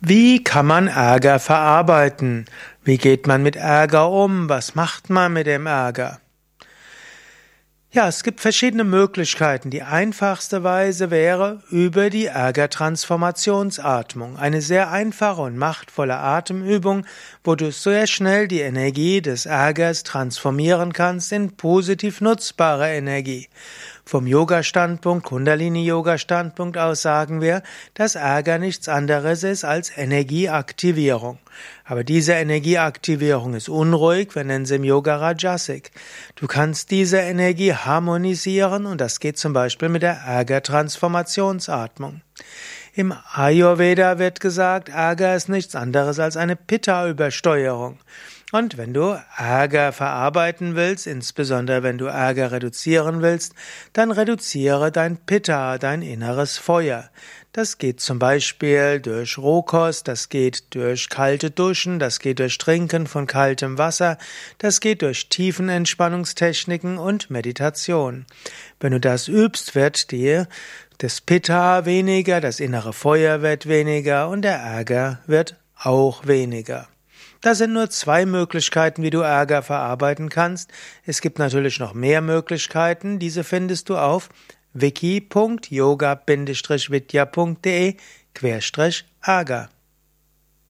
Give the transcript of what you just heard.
Wie kann man Ärger verarbeiten? Wie geht man mit Ärger um? Was macht man mit dem Ärger? Ja, es gibt verschiedene Möglichkeiten. Die einfachste Weise wäre über die Ärgertransformationsatmung. Eine sehr einfache und machtvolle Atemübung, wo du sehr schnell die Energie des Ärgers transformieren kannst in positiv nutzbare Energie. Vom Yoga-Standpunkt, Kundalini-Yoga-Standpunkt aus sagen wir, dass Ärger nichts anderes ist als Energieaktivierung. Aber diese Energieaktivierung ist unruhig, wir nennen sie im Yoga Rajasik. Du kannst diese Energie harmonisieren und das geht zum Beispiel mit der Ärgertransformationsatmung. Im Ayurveda wird gesagt, Ärger ist nichts anderes als eine Pitta-Übersteuerung. Und wenn du Ärger verarbeiten willst, insbesondere wenn du Ärger reduzieren willst, dann reduziere dein Pitta, dein inneres Feuer. Das geht zum Beispiel durch Rohkost, das geht durch kalte Duschen, das geht durch Trinken von kaltem Wasser, das geht durch Tiefenentspannungstechniken und Meditation. Wenn du das übst, wird dir das Pitta weniger, das innere Feuer wird weniger und der Ärger wird auch weniger. Das sind nur zwei Möglichkeiten, wie du Ärger verarbeiten kannst. Es gibt natürlich noch mehr Möglichkeiten. Diese findest du auf wiki.yoga-vidya.de Ärger.